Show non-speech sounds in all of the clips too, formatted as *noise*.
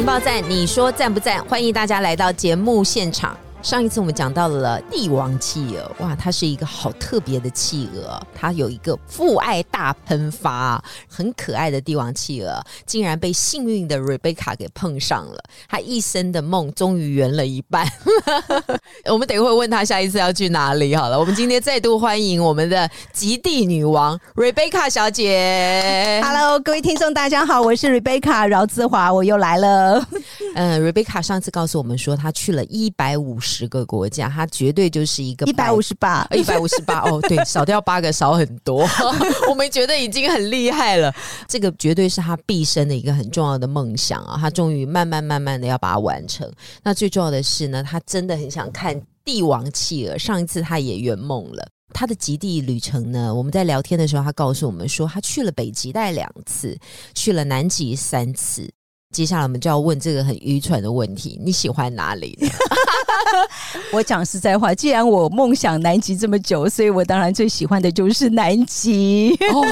情报站，你说赞不赞？欢迎大家来到节目现场。上一次我们讲到了帝王企鹅，哇，它是一个好特别的企鹅，它有一个父爱大喷发，很可爱的帝王企鹅，竟然被幸运的 Rebecca 给碰上了，他一生的梦终于圆了一半。*laughs* 我们等一会问他下一次要去哪里好了。我们今天再度欢迎我们的极地女王 Rebecca 小姐。Hello，各位听众，大家好，我是 Rebecca 饶志华，我又来了。嗯，*laughs* Rebecca 上次告诉我们说，她去了一百五十个国家，它绝对就是一个一百五十八，一百五十八哦，对，*laughs* 少掉八个，少很多。*laughs* 我们觉得已经很厉害了，这个绝对是他毕生的一个很重要的梦想啊！他终于慢慢慢慢的要把它完成。那最重要的是呢，他真的很想看帝王企鹅。上一次他也圆梦了。他的极地旅程呢？我们在聊天的时候，他告诉我们说，他去了北极带两次，去了南极三次。接下来我们就要问这个很愚蠢的问题：你喜欢哪里呢？*laughs* *laughs* 我讲实在话，既然我梦想南极这么久，所以我当然最喜欢的就是南极。哦，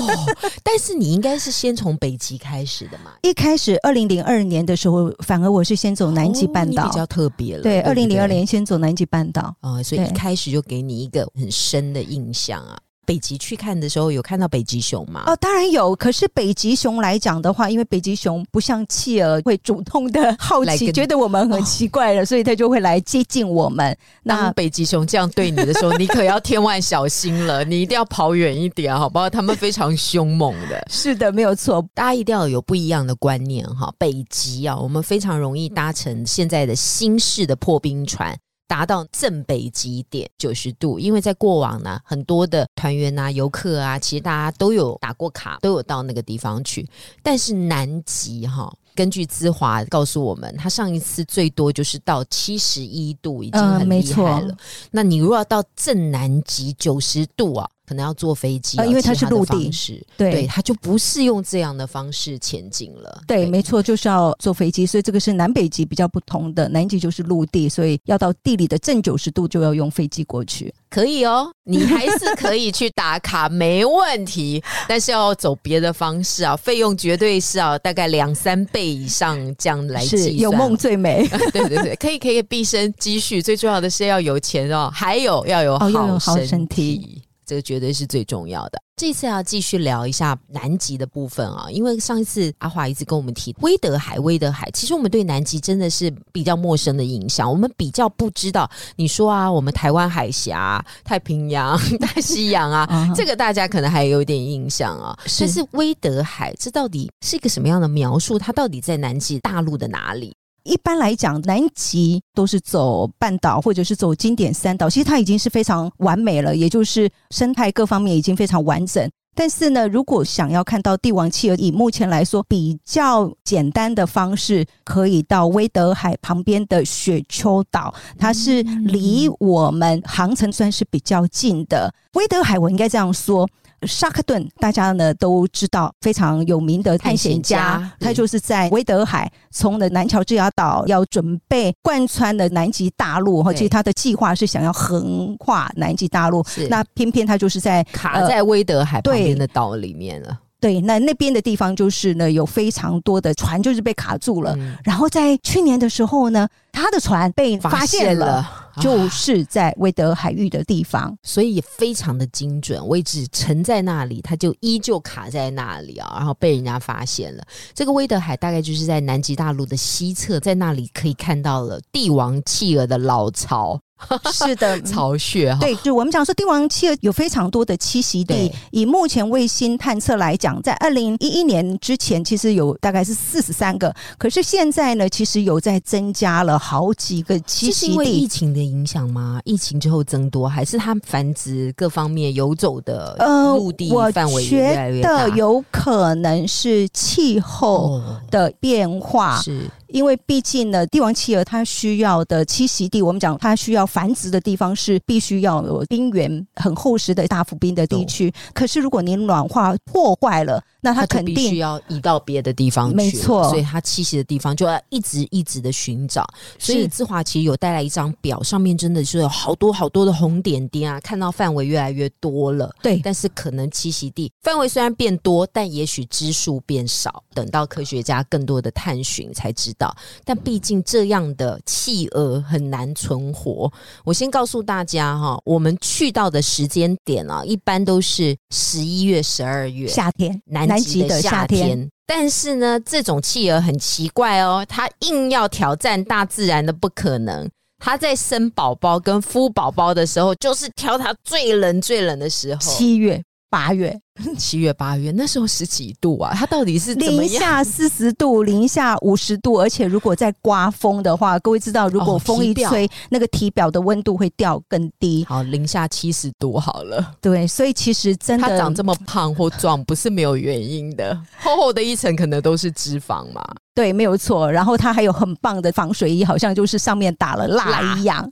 但是你应该是先从北极开始的嘛？一开始二零零二年的时候，反而我是先走南极半岛，哦、比较特别了。对，二零零二年先走南极半岛。哦，所以一开始就给你一个很深的印象啊。北极去看的时候，有看到北极熊吗？哦，当然有。可是北极熊来讲的话，因为北极熊不像企鹅会主动的好奇，觉得我们很奇怪了，哦、所以它就会来接近我们。那北极熊这样对你的时候，你可要千万小心了，你一定要跑远一点，好不好？他们非常凶猛的。*laughs* 是的，没有错。大家一定要有不一样的观念哈。北极啊，我们非常容易搭乘现在的新式的破冰船。达到正北极点九十度，因为在过往呢，很多的团员啊、游客啊，其实大家都有打过卡，都有到那个地方去。但是南极哈，根据资华告诉我们，他上一次最多就是到七十一度，已经很厉害了。呃、那你如果要到正南极九十度啊，可能要坐飞机，呃、因为它是陆地，对对，它就不是用这样的方式前进了。对，对没错，就是要坐飞机，所以这个是南北极比较不同的。南极就是陆地，所以要到地理的正九十度就要用飞机过去。可以哦，你还是可以去打卡，没问题。但是要走别的方式啊，费用绝对是啊，大概两三倍以上这样来计算。有梦最美，*laughs* 对对对，可以可以毕生积蓄，最重要的是要有钱哦，还有要有好身体。哦、好身体这个绝对是最重要的。这次要继续聊一下南极的部分啊，因为上一次阿华一直跟我们提威德海，威德海，其实我们对南极真的是比较陌生的印象，我们比较不知道。你说啊，我们台湾海峡、太平洋、*laughs* 大西洋啊，*laughs* 嗯这个大家可能还有点印象啊。是但是威德海，这到底是一个什么样的描述？它到底在南极大陆的哪里？一般来讲，南极都是走半岛或者是走经典三岛，其实它已经是非常完美了，也就是生态各方面已经非常完整。但是呢，如果想要看到帝王企鹅，以目前来说比较简单的方式，可以到威德海旁边的雪丘岛，它是离我们航程算是比较近的。威德海，我应该这样说。沙克顿大家呢都知道非常有名的探险家，他就是在威德海从的南乔治亚岛要准备贯穿的南极大陆哈，其实他的计划是想要横跨南极大陆，那偏偏他就是在卡在威德海旁边的岛里面了。对，那那边的地方就是呢，有非常多的船就是被卡住了。嗯、然后在去年的时候呢，他的船被发现了，现了就是在威德海域的地方，所以也非常的精准，位置沉在那里，它就依旧卡在那里啊，然后被人家发现了。这个威德海大概就是在南极大陆的西侧，在那里可以看到了帝王企鹅的老巢。*laughs* 是的，巢穴哈。对，就我们讲说，帝王企鹅有非常多的栖息地。以目前卫星探测来讲，在二零一一年之前，其实有大概是四十三个，可是现在呢，其实有在增加了好几个栖息地。是因为疫情的影响吗？疫情之后增多，还是它繁殖各方面游走的陆地范围越来越大？呃、我觉得有可能是气候的变化。哦、是。因为毕竟呢，帝王企鹅它需要的栖息地，我们讲它需要繁殖的地方是必须要有冰原很厚实的大浮冰的地区。可是如果您暖化破坏了，那它肯定需要移到别的地方去，没错。所以它栖息的地方就要一直一直的寻找。所以志华其实有带来一张表，上面真的是有好多好多的红点点啊，看到范围越来越多了。对，但是可能栖息地范围虽然变多，但也许只数变少，等到科学家更多的探寻才知道。但毕竟这样的企鹅很难存活。我先告诉大家哈，我们去到的时间点啊，一般都是十一月、十二月，夏天，南极的夏天。但是呢，这种企鹅很奇怪哦，它硬要挑战大自然的不可能。它在生宝宝跟孵宝宝的时候，就是挑它最冷、最冷的时候，七月。八月，七月八月，那时候十几度啊！它到底是零下四十度、零下五十度，而且如果在刮风的话，各位知道，如果风一吹，那个体表的温度会掉更低。好，零下七十度好了。对，所以其实真的，它长这么胖或壮，不是没有原因的。厚厚的一层可能都是脂肪嘛。对，没有错。然后它还有很棒的防水衣，好像就是上面打了蜡一样。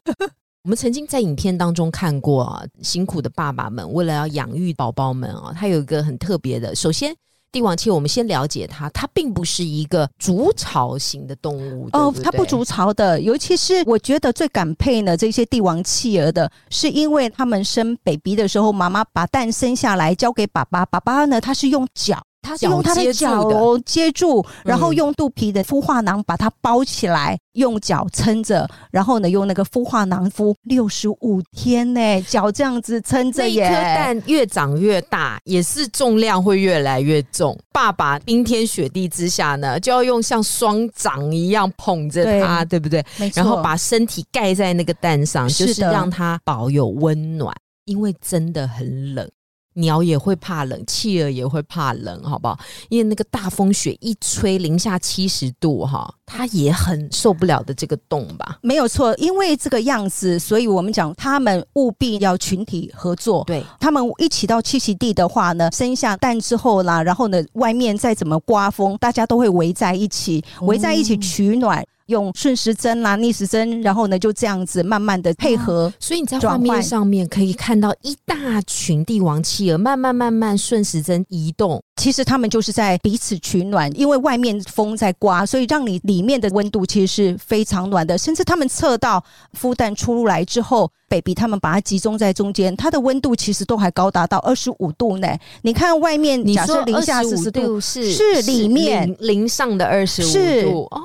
我们曾经在影片当中看过啊，辛苦的爸爸们为了要养育宝宝们啊，他有一个很特别的。首先，帝王企鹅，我们先了解它，它并不是一个筑巢型的动物哦，它不筑巢的。尤其是我觉得最感佩呢，这些帝王企鹅的，是因为他们生 baby 的时候，妈妈把蛋生下来交给爸爸，爸爸呢，他是用脚。他是用他的脚接住，然后用肚皮的孵化囊把它包起来，用脚撑着，然后呢，用那个孵化囊孵六十五天呢，脚这样子撑着耶。一颗蛋越长越大，也是重量会越来越重。爸爸冰天雪地之下呢，就要用像双掌一样捧着它，对不对？然后把身体盖在那个蛋上，就是让它保有温暖，因为真的很冷。鸟也会怕冷，企鹅也会怕冷，好不好？因为那个大风雪一吹，零下七十度，哈，它也很受不了的这个冻吧？没有错，因为这个样子，所以我们讲他们务必要群体合作。对他们一起到栖息地的话呢，生下蛋之后啦，然后呢，外面再怎么刮风，大家都会围在一起，围在一起取暖。用顺时针啦、逆时针，然后呢就这样子慢慢的配合，所以你在画面上面可以看到一大群帝王企鹅慢慢慢慢顺时针移动。其实他们就是在彼此取暖，因为外面风在刮，所以让你里面的温度其实是非常暖的。甚至他们测到孵蛋出来之后，baby 他们把它集中在中间，它的温度其实都还高达到二十五度呢。你看外面，假设零下四十度是是里面零上的二十五度哦，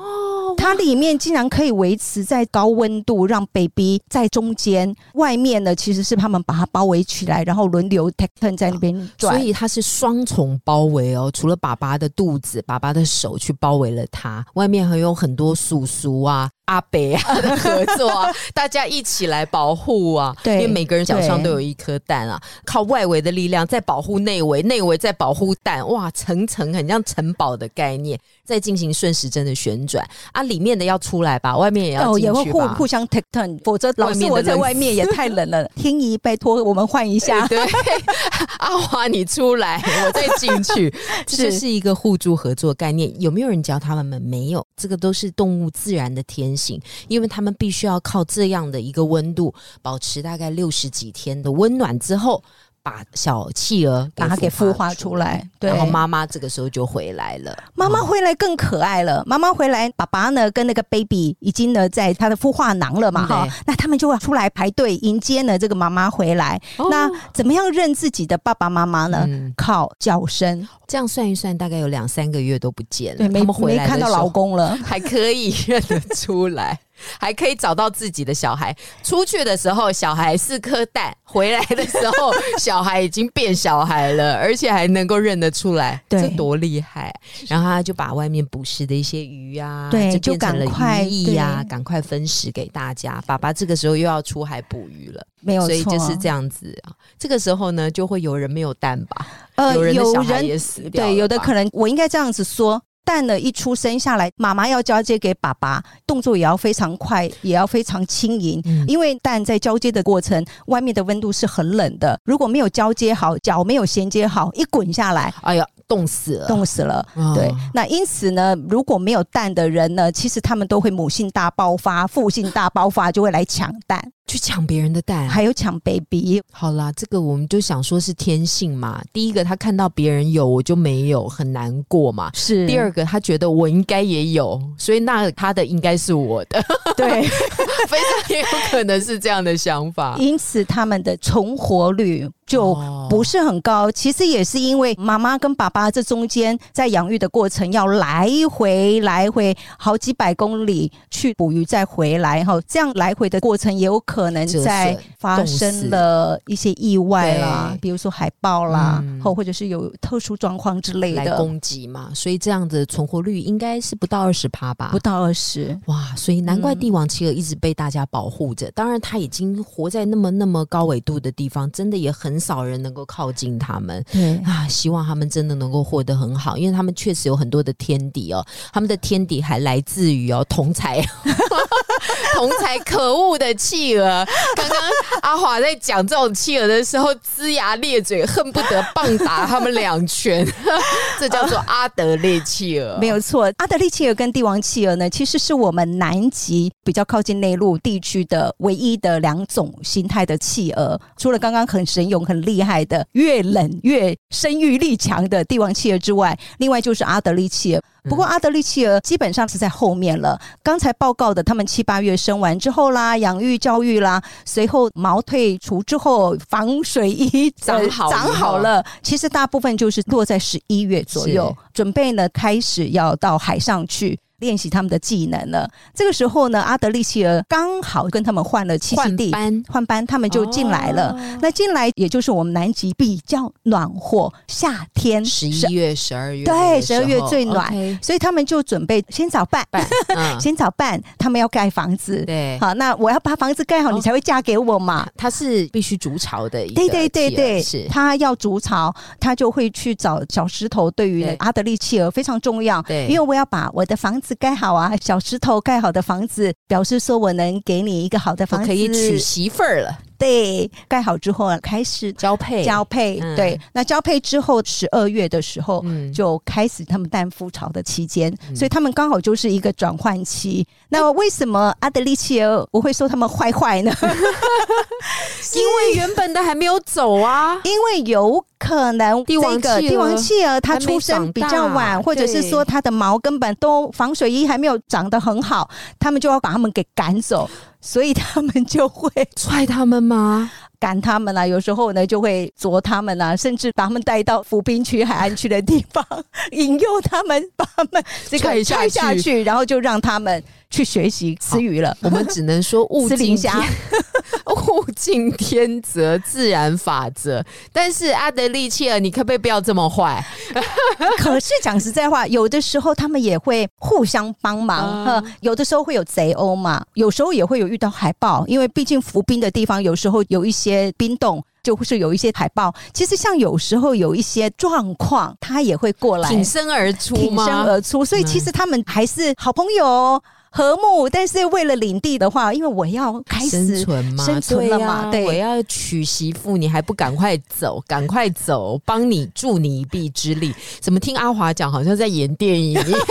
它里面竟然可以维持在高温度，让 baby 在中间，外面呢其实是他们把它包围起来，然后轮流 t e n 在那边转，所以它是双重包。包围哦，除了爸爸的肚子，爸爸的手去包围了它，外面还有很多叔叔啊。阿北啊的，*laughs* 合作啊，*laughs* 大家一起来保护啊！对，因为每个人脚上都有一颗蛋啊，靠外围的力量在保护内围，内围在保护蛋，哇，层层很像城堡的概念，在进行顺时针的旋转啊！里面的要出来吧，外面也要也会互互相 take turn，否则老师我在外面也太冷了。*laughs* 天怡，拜托我们换一下。对，阿华你出来，我再进去，这是一个互助合作概念。有没有人教他们？没有，这个都是动物自然的天。因为他们必须要靠这样的一个温度，保持大概六十几天的温暖之后。把小企鹅把它给孵化出来，对，然后妈妈这个时候就回来了。妈妈回来更可爱了。妈妈回来，爸爸呢跟那个 baby 已经呢在他的孵化囊了嘛哈，那他们就会出来排队迎接呢这个妈妈回来。那怎么样认自己的爸爸妈妈呢？靠叫声。这样算一算，大概有两三个月都不见了。他们回来看到老公了，*laughs* 还可以认得出来。还可以找到自己的小孩。出去的时候，小孩是颗蛋；回来的时候，*laughs* 小孩已经变小孩了，而且还能够认得出来，这多厉害！然后他就把外面捕食的一些鱼啊，对，就变成了鱼翼呀，赶快分食给大家。爸爸这个时候又要出海捕鱼了，没有，所以就是这样子啊。这个时候呢，就会有人没有蛋吧？呃，有人的小孩也死掉，对，有的可能我应该这样子说。蛋呢一出生下来，妈妈要交接给爸爸，动作也要非常快，也要非常轻盈，因为蛋在交接的过程，外面的温度是很冷的。如果没有交接好，脚没有衔接好，一滚下来，哎呀，冻死了，冻死了。哦对，那因此呢，如果没有蛋的人呢，其实他们都会母性大爆发、父性大爆发，就会来抢蛋，去抢别人的蛋。还有抢 baby。好啦，这个我们就想说是天性嘛。第一个，他看到别人有，我就没有，很难过嘛。是第二个，他觉得我应该也有，所以那他的应该是我的，对，*laughs* 非常有可能是这样的想法。因此他们的存活率就哦不是很高。其实也是因为妈妈跟爸爸这中间在养育的过程要来回来回好几百公里去捕鱼再回来哈，这样来回的过程也有可能在发生了一些意外啦，比如说海豹啦嗯，或、或者是有特殊状况之类的，来攻击嘛，所以这样的存活率应该是不到二十趴吧不。到二十。哇，所以难怪嗯帝王企鹅一直被大家保护着。当然，它已经活在那么那么高纬度的地方，真的也很少人能够靠近它们。对，啊，希望他们真的能够活得很好，因为他们确实有很多的天敌哦，他们的天敌还来自于哦同才，*laughs* 同才可恶的企鹅。*laughs* 刚刚阿华在讲这种企鹅的时候，龇牙咧嘴，恨不得棒打他们两拳，*laughs* 这叫做阿德烈企鹅。没有错，阿德利企鹅跟帝王企鹅呢，其实是我们南极比较靠近内陆地区的唯一的两种形态的企鹅。除了刚刚很神勇、很厉害的越冷越生育力强的帝王企鹅之外，另外就是阿德利企鹅。不过阿德利企鹅基本上是在后面了。刚才报告的，他们七八月生完之后啦，养育教育啦，随后毛退除之后，防水衣长好长好了，其实大部分就是落在十一月左右，准备呢开始要到海上去。练习他们的技能了。这个时候呢，阿德利企鹅刚好跟他们换了栖息地，换班。换班，他们就进来了。哦。那进来也就是我们南极比较暖和，夏天十一月、十二月，对十二月最暖所以他们就准备先找伴，办，*laughs* 嗯，先找伴，他们要盖房子。对，好，那我要把房子盖好，哦。你才会嫁给我嘛。他是必须筑巢的一对对。对对，是。他要筑巢，他就会去找小石头。对于阿德利企鹅非常重要，对。因为我要把我的房子盖好啊，小石头盖好的房子，表示说我能给你一个好的房子，可以娶媳妇儿了，对，盖好之后啊，开始交配，交配。嗯对，那交配之后，十二月的时候。嗯，就开始他们蛋孵巢的期间，嗯所以他们刚好就是一个转换期。那为什么阿德利企鹅我会说他们坏坏呢？*laughs* 因为原本的还没有走啊，*laughs* 因为有可能帝王帝王企鹅它出生比较晚，或者是说它的毛根本都防水衣还没有长得很好，他们就要把它们给赶走，所以他们就会 *laughs* 踹他们吗？赶他们啊，有时候呢就会啄他们啊，甚至把他们带到浮冰区、海岸区的地方，引诱他们把他们这个踹下去，然后就让他们去学习吃鱼了。我们只能说物吃竞天 *laughs* *laughs* 物竞天择，自然法则。但是阿德利切尔，你可不可以不要这么坏？*laughs* 可是讲实在话，有的时候他们也会互相帮忙，有的时候会有贼鸥嘛，有时候也会有遇到海豹，因为毕竟浮冰的地方有时候有一些冰冻。就会是有一些海豹，其实像有时候有一些状况，他也会过来挺身而出挺？身而出，所以其实他们还是好朋友哦和睦。但是为了领地的话，因为我要开生始存嘛，生存了嘛对我要娶媳妇，你还不赶快走？赶快走，帮你助你一臂之力。怎么听阿华讲，好像在演电影一样？*laughs*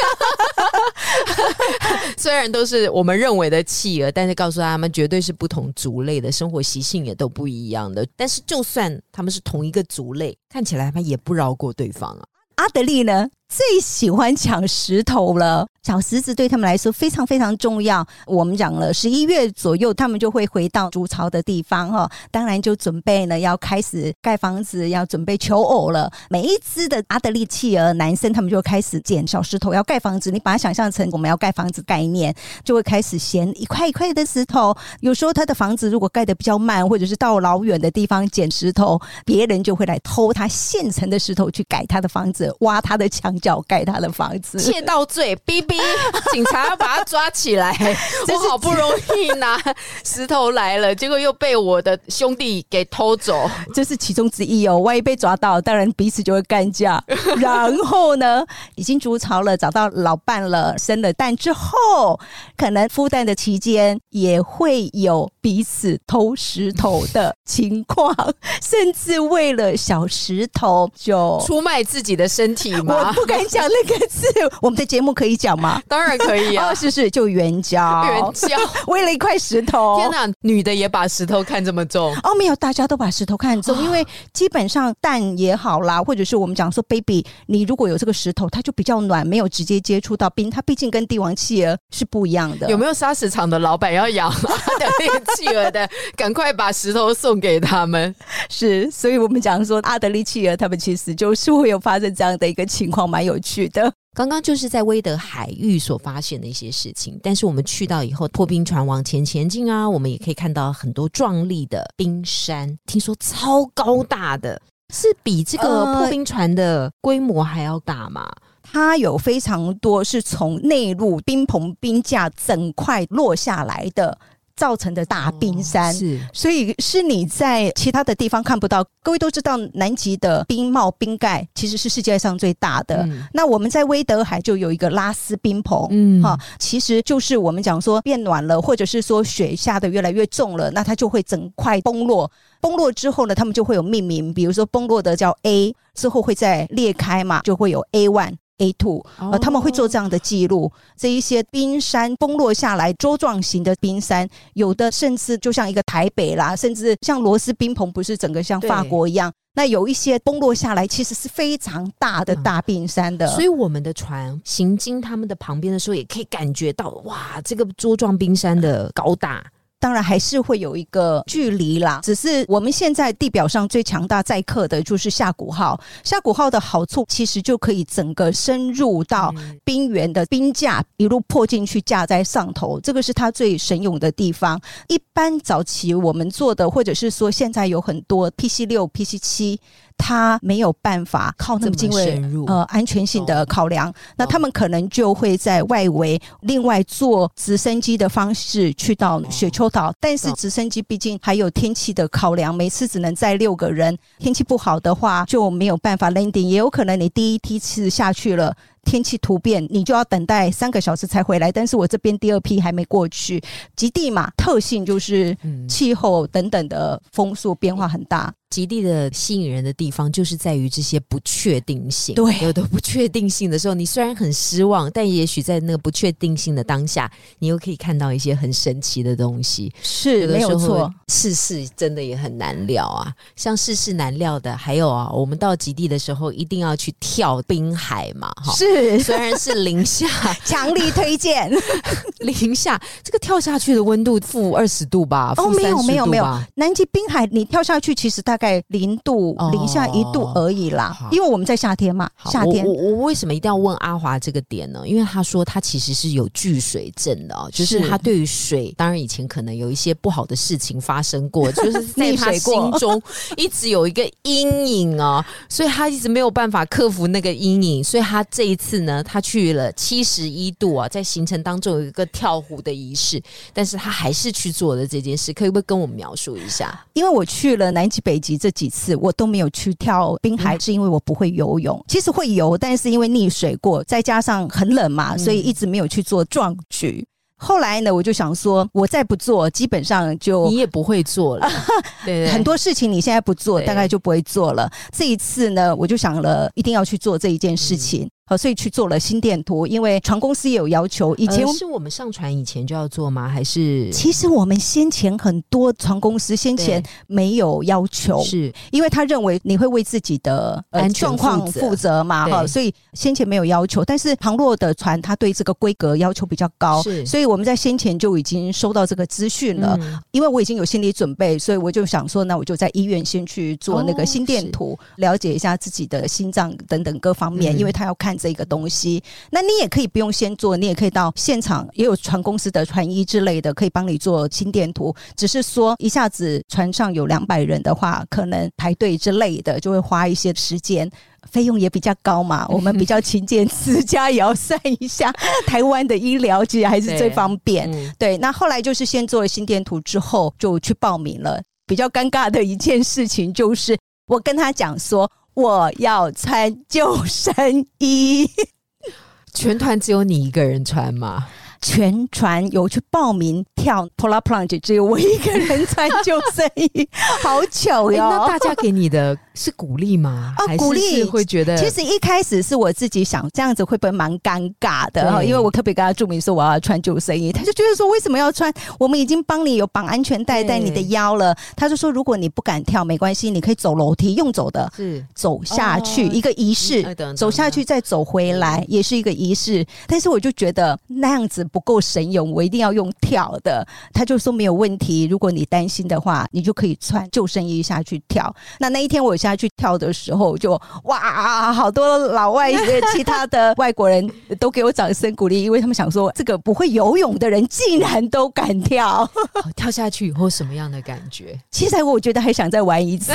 虽然都是我们认为的企鹅，但是告诉他们绝对是不同族类的，生活习性也都不一样的。但是就算他们是同一个族类，看起来他们也不饶过对方啊。阿德利呢最喜欢抢石头了，小石子对他们来说非常非常重要。我们讲了十一月左右，他们就会回到筑巢的地方哈，当然就准备呢要开始盖房子，要准备求偶了。每一只的阿德利企鹅男生，他们就开始捡小石头要盖房子。你把它想象成我们要盖房子概念，就会开始捡一块一块的石头。有时候他的房子如果盖得比较慢，或者是到老远的地方捡石头，别人就会来偷他现成的石头去改他的房子，挖他的墙角盖他的房子。窃盗罪，哔哔，*laughs* 警察要把他抓起来。*laughs* 我好不容易拿 *laughs* 石头来了，结果又被我的兄弟给偷走。这是其中之一哦。万一被抓到，当然彼此就会干架。然后呢，已经筑巢了，找到老伴了，生了蛋之后，可能孵蛋的期间也会有彼此偷石头的情况，甚至为了小石头就出卖自己的身体吗我吗？不敢讲那个字，我们的节目可以讲吗？*laughs* 当然可以啊哦，，是是，就援交，援交。*laughs* 为了一块石头。天哪，女的也把石头看这么重，哦，没有，大家都把石头看重，因为基本上蛋也好啦，或者是我们讲说 baby，你如果有这个石头，它就比较暖，没有直接接触到冰，它毕竟跟帝王企鹅是不一样的。有没有砂石场的老板要养 *laughs* 企鹅的？赶快把石头送给他们。是，所以我们讲说阿德利企鹅，他们其实就是会有发生这样的一个情况，蛮有趣的。刚刚就是在威德海域所发现的一些事情，但是我们去到以后，破冰船往前前进啊，我们也可以看到很多壮丽的冰山，听说超高大的，是比这个呃破冰船的规模还要大吗？它有非常多是从内陆冰棚冰架整块落下来的造成的大冰山。是所以是你在其他的地方看不到。各位都知道，南极的冰帽冰盖其实是世界上最大的。嗯那我们在威德海就有一个拉斯冰棚，嗯哈，其实就是我们讲说变暖了，或者是说雪下的越来越重了，那它就会整块崩落。崩落之后呢，他们就会有命名，比如说崩落的叫 A，之后会再裂开嘛，就会有 A one。A two，呃，他们会做这样的记录。这一些冰山崩落下来桌状型的冰山，有的甚至就像一个台北啦，甚至像罗斯冰棚，不是整个像法国一样。那有一些崩落下来，其实是非常大的大冰山的。所以我们的船行经他们的旁边的时候，也可以感觉到哇，这个桌状冰山的高大。当然还是会有一个距离啦，只是我们现在地表上最强大载客的就是下古号。下古号的好处其实就可以整个深入到冰原的冰架，一路破进去架在上头，这个是它最神勇的地方。一般早期我们做的，或者是说现在有很多 PC 六、PC 七。它没有办法靠那么近位深入。呃安全性的考量，那他们可能就会在外围另外坐直升机的方式去到雪丘岛，但是直升机毕竟还有天气的考量，每次只能载六个人，天气不好的话就没有办法 landing，也有可能你第一梯次下去了。天气突变，你就要等待三个小时才回来。但是我这边第二批还没过去，极地嘛，特性就是嗯气候等等的风速变化很大。极地的吸引人的地方，就是在于这些不确定性。对有的不确定性的时候，你虽然很失望，但也许在那个不确定性的当下，你又可以看到一些很神奇的东西。是没有错，，世事真的也很难料啊。像世事难料的，还有啊，我们到极地的时候，一定要去跳冰海嘛，哈。是虽然是零下，*laughs* 强力推荐。*laughs* 零下，这个跳下去的温度负二十度吧？哦，没有没有没有，南极冰海你跳下去，其实大概零度、哦零下一度而已啦。因为我们在夏天嘛，夏天我我我为什么一定要问阿华这个点呢？因为他说他其实是有惧水症的哦，就是是他对于水，当然以前可能有一些不好的事情发生过，*laughs* 就是在溺他心中一直有一个阴影哦，所以他一直没有办法克服那个阴影，所以他这一次呢，他去了七十一度啊，在行程当中有一个跳湖的仪式，但是他还是去做了这件事，可以不可以跟我们描述一下？因为我去了南极、北极这几次，我都没有去跳冰海，是因为我不会游泳。其实会游，但是因为溺水过，再加上很冷嘛，嗯所以一直没有去做壮举。后来呢，我就想说，我再不做，基本上就你也不会做了，*laughs* 对对很多事情你现在不做，大概就不会做了。这一次呢，我就想了，一定要去做这一件事情。好，所以去做了心电图，因为船公司也有要求。以前呃是我们上船以前就要做吗？还是其实我们先前很多船公司先前没有要求，是因为他认为你会为自己的呃安全状况负责嘛，对哈，所以先前没有要求。但是航洛的船，它对这个规格要求比较高，是所以我们在先前就已经收到这个资讯了。嗯因为我已经有心理准备，所以我就想说，那我就在医院先去做那哦个心电图，了解一下自己的心脏等等各方面，嗯因为他要看这个东西。那你也可以不用先做，你也可以到现场，也有船公司的船医之类的，可以帮你做心电图。只是说一下子船上有两百人的话，可能排队之类的，就会花一些时间。*laughs* 费用也比较高嘛，我们比较勤俭持家，也要算一下台湾的医疗，其实还是最方便。嗯对，那后来就是先做了心电图之后，就去报名了。比较尴尬的一件事情就是，我跟他讲说我要穿救生衣，全团只有你一个人穿吗？全船有去报名跳 polar plunge，只有我一个人穿救生衣，好糗哎哟！那大家给你的是鼓励吗？啊哦鼓励会觉得其实一开始是我自己想这样子会不会蛮尴尬的因为我特别跟他注明说我要穿救生衣，他就觉得说为什么要穿？我们已经帮你有绑安全带对在你的腰了。他就说如果你不敢跳没关系，你可以走楼梯用走的。是走下去、哦一个仪式走下去再走回来也是一个仪式。但是我就觉得那样子不够神勇，我一定要用跳的。他就说没有问题，如果你担心的话，你就可以穿救生衣下去跳。那那一天我下去跳的时候就，哇，好多老外呃其他的外国人都给我掌声鼓励，因为他们想说这个不会游泳的人竟然都敢跳。跳下去以后什么样的感觉？*laughs* 其实我觉得还想再玩一次。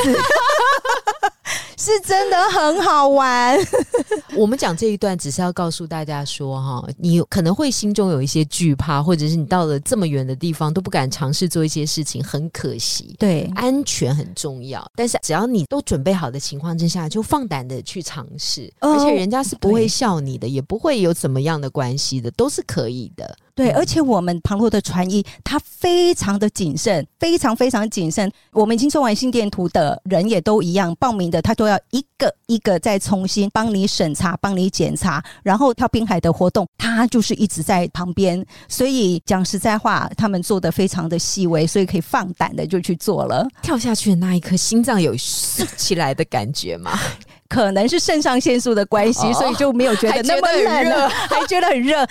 是真的很好玩，*laughs* 我们讲这一段只是要告诉大家说，哈，你可能会心中有一些惧怕，或者是你到了这么远的地方都不敢尝试做一些事情，很可惜。对。安全很重要，但是只要你都准备好的情况之下，就放胆的去尝试，哦。而且人家是不会笑你的，也不会有怎么样的关系的，都是可以的。对，嗯而且我们旁洛的船医他非常的谨慎，非常非常谨慎。我们已经做完心电图的人也都一样，报名的他都要一个一个再重新帮你审查、帮你检查，然后跳滨海的活动，他就是一直在旁边。所以讲实在话，他们做的非常的细微，所以可以放胆的就去做了。跳下去的那一刻，心脏有竖起来的感觉吗？*laughs* 可能是肾上腺素的关系，哦所以就没有觉得那么冷了，*laughs* 还觉得很热。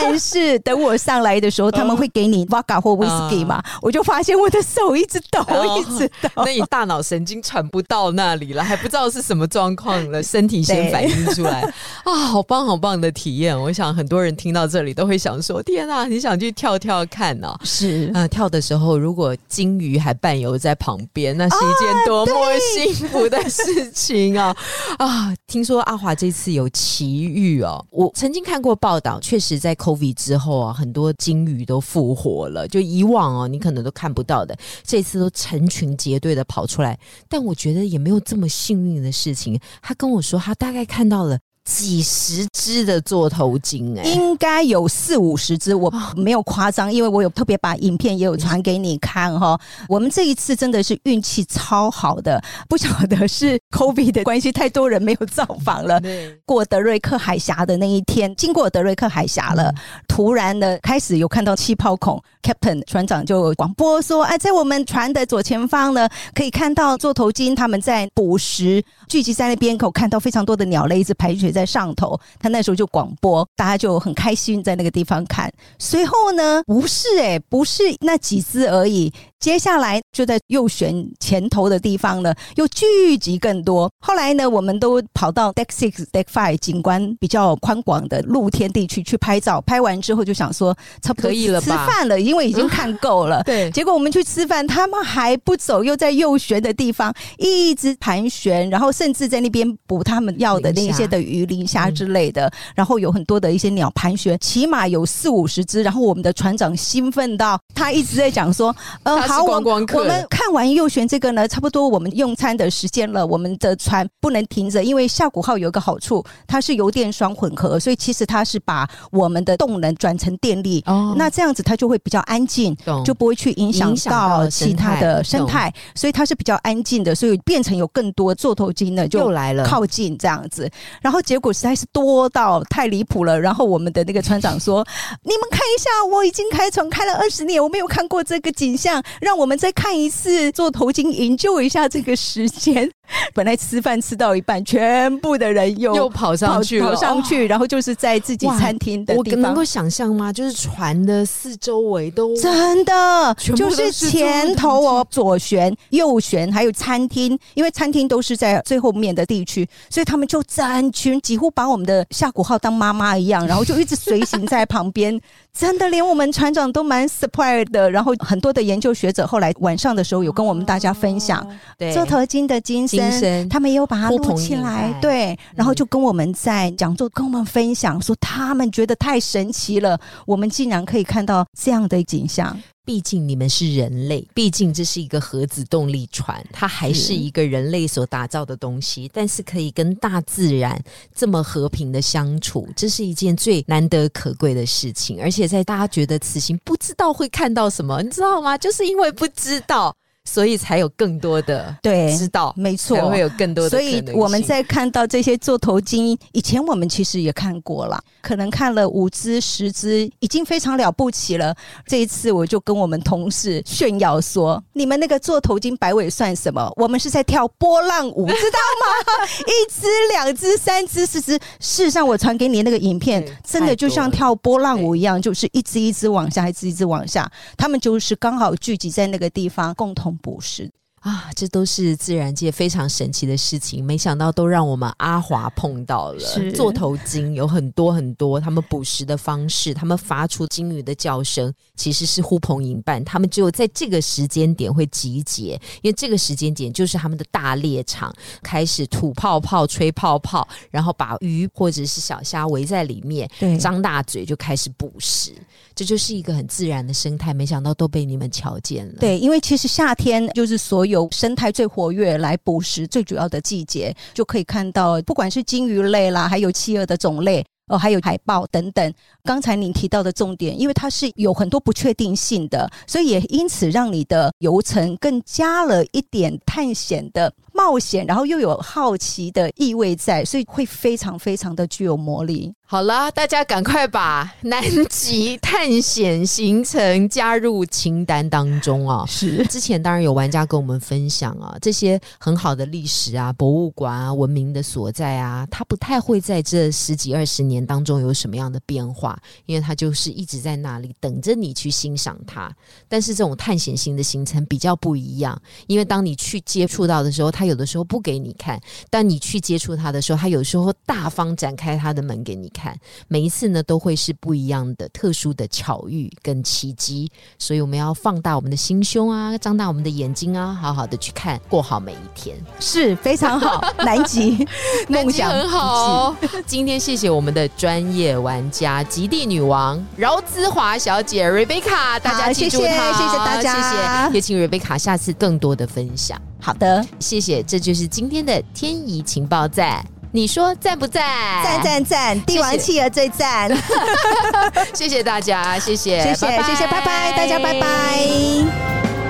但是等我上来的时候，*laughs* 他们会给你 vodka 或 whisky 嘛，我就发现我的手一直抖，哦一直抖。那你大脑神经传不到那里了，还不知道是什么状况了，*laughs* 身体先反应出来啊！好棒好棒的体验，我想很多人听到这里都会想说：天啊，你想去跳跳看哦！是呃，跳的时候如果金鱼还伴游在旁边，那是一件多么幸福的事情啊！啊，听说阿华这次有奇遇哦，我曾经看过报道，确实在 COVID 之后啊，很多金鱼都复活了，就以往哦你可能都看不到的，这次都成群结队的跑出来，但我觉得也没有这么幸运的事情。他跟我说，他大概看到了。几十只的座头鲸、哎，应该有四五十只，我没有夸张，因为我有特别把影片也有传给你看哈。我们这一次真的是运气超好的，不晓得是 *laughs* COVID 的关系，太多人没有造访了。对，过德瑞克海峡的那一天，经过德瑞克海峡了，突然的开始有看到气泡孔，Captain 船长就广播说：“哎，在我们船的左前方呢，可以看到座头鲸他们在捕食，聚集在那边口，看到非常多的鸟类一直排水在上头。他那时候就广播，大家就很开心在那个地方看。随后呢，不是哎、不是那几只而已，接下来就在右旋前头的地方呢，又聚集更多。后来呢，我们都跑到 Deck Six、Deck Five 景观比较宽广的露天地区去拍照。拍完之后就想说，差不多可以了吧饭了，因为已经看够了。*laughs* 对，结果我们去吃饭，他们还不走，又在右旋的地方一直盘旋，然后甚至在那边捕他们要的那些的鱼、磷虾之类的，然后有很多的一些鸟盘旋，起码有四五十只。然后我们的船长兴奋到他一直在讲说：“呃，好，我我们看完右旋这个呢，差不多我们用餐的时间了，我们的船不能停着，因为下古号有一个好处，它是油电双混合，所以其实它是把我们的动能转成电力。哦。那这样子它就会比较安静，就不会去影响到到其他的生态所以它是比较安静的，所以变成有更多座头鲸呢，又就来了，靠近这样子，然后结果实在是多到太离谱了。然后我们的那个船长说：“ *laughs* 你们看一下，我已经开船开了二十年，我没有看过这个景象，让我们再看一次做头巾，营救一下这个时间。” *laughs* 本来吃饭吃到一半，全部的人又又跑上去了，跑上哦去，*laughs* 然后就是在自己餐厅的地方我能够。想象吗？就是船的四周围都真的就是是前头哦，左旋、右旋，还有餐厅，因为餐厅都是在最后面的地区，所以他们就整群几乎把我们的夏古号当妈妈一样，然后就一直随行在旁边。真的，连我们船长都蛮 surprised 的。然后很多的研究学者后来晚上的时候有跟我们大家分享对座头鲸的精精神，他们也有把它呼录起来对，然后就跟我们在讲座跟我们分享说，他们觉得太神奇了，我们竟然可以看到这样的景象。毕竟你们是人类，毕竟这是一个核子动力船，它还是一个人类所打造的东西，但是可以跟大自然这么和平的相处，这是一件最难得可贵的事情。而且在大家觉得此行不知道会看到什么，你知道吗？就是因为不知道。所以才有更多的对知道，没错，才会有更多的。所以我们在看到这些做头巾，以前我们其实也看过了，可能看了五只、十只，已经非常了不起了。这一次我就跟我们同事炫耀说：“你们那个做头巾摆尾算什么？我们是在跳波浪舞，知道吗？*laughs* 一只、两只、三只、四只。事实上，我传给你那个影片，真的就像跳波浪舞一样，就是一只一只往下，一只一只往下。他们就是刚好聚集在那个地方，共同。不是啊，这都是自然界非常神奇的事情，没想到都让我们阿华碰到了。座头鲸有很多很多，他们捕食的方式，他们发出鲸鱼的叫声，其实是呼朋引伴。他们只有在这个时间点会集结，因为这个时间点就是他们的大猎场，开始吐泡泡、吹泡泡，然后把鱼或者是小虾围在里面，张大嘴就开始捕食。这就是一个很自然的生态，没想到都被你们瞧见了。对，因为其实夏天就是所有由生态最活跃、来捕食最主要的季节，就可以看到，不管是鲸鱼类啦，还有企鹅的种类。哦，还有海豹等等。刚才您提到的重点，因为它是有很多不确定性的，所以也因此让你的游程更加了一点探险的冒险，然后又有好奇的意味在，所以会非常非常的具有魔力。好了，大家赶快把 *laughs* 南极探险行程加入清单当中啊！是，之前当然有玩家跟我们分享啊，这些很好的历史啊、博物馆啊、文明的所在啊，它不太会在这十几二十年。年当中有什么样的变化？因为它就是一直在那里等着你去欣赏它。但是这种探险型的行程比较不一样，因为当你去接触到的时候，它有的时候不给你看；但你去接触他的时候，他有时候大方展开他的门给你看。每一次呢，都会是不一样的、特殊的巧遇跟奇迹。所以我们要放大我们的心胸啊，张大我们的眼睛啊，好好的去看，过好每一天，是非常好。南极 *laughs* 梦想很好。今天谢谢我们的。专业玩家极地女王饶姿华小姐 Rebecca，大家记住她，谢谢大家，谢谢，也请 Rebecca 下次更多的分享。好的，谢谢，这就是今天的天怡情报站。你说赞不赞？赞赞赞！帝王企鹅最赞。*laughs* 谢谢大家，谢谢，谢谢，谢谢，拜拜，大家拜拜。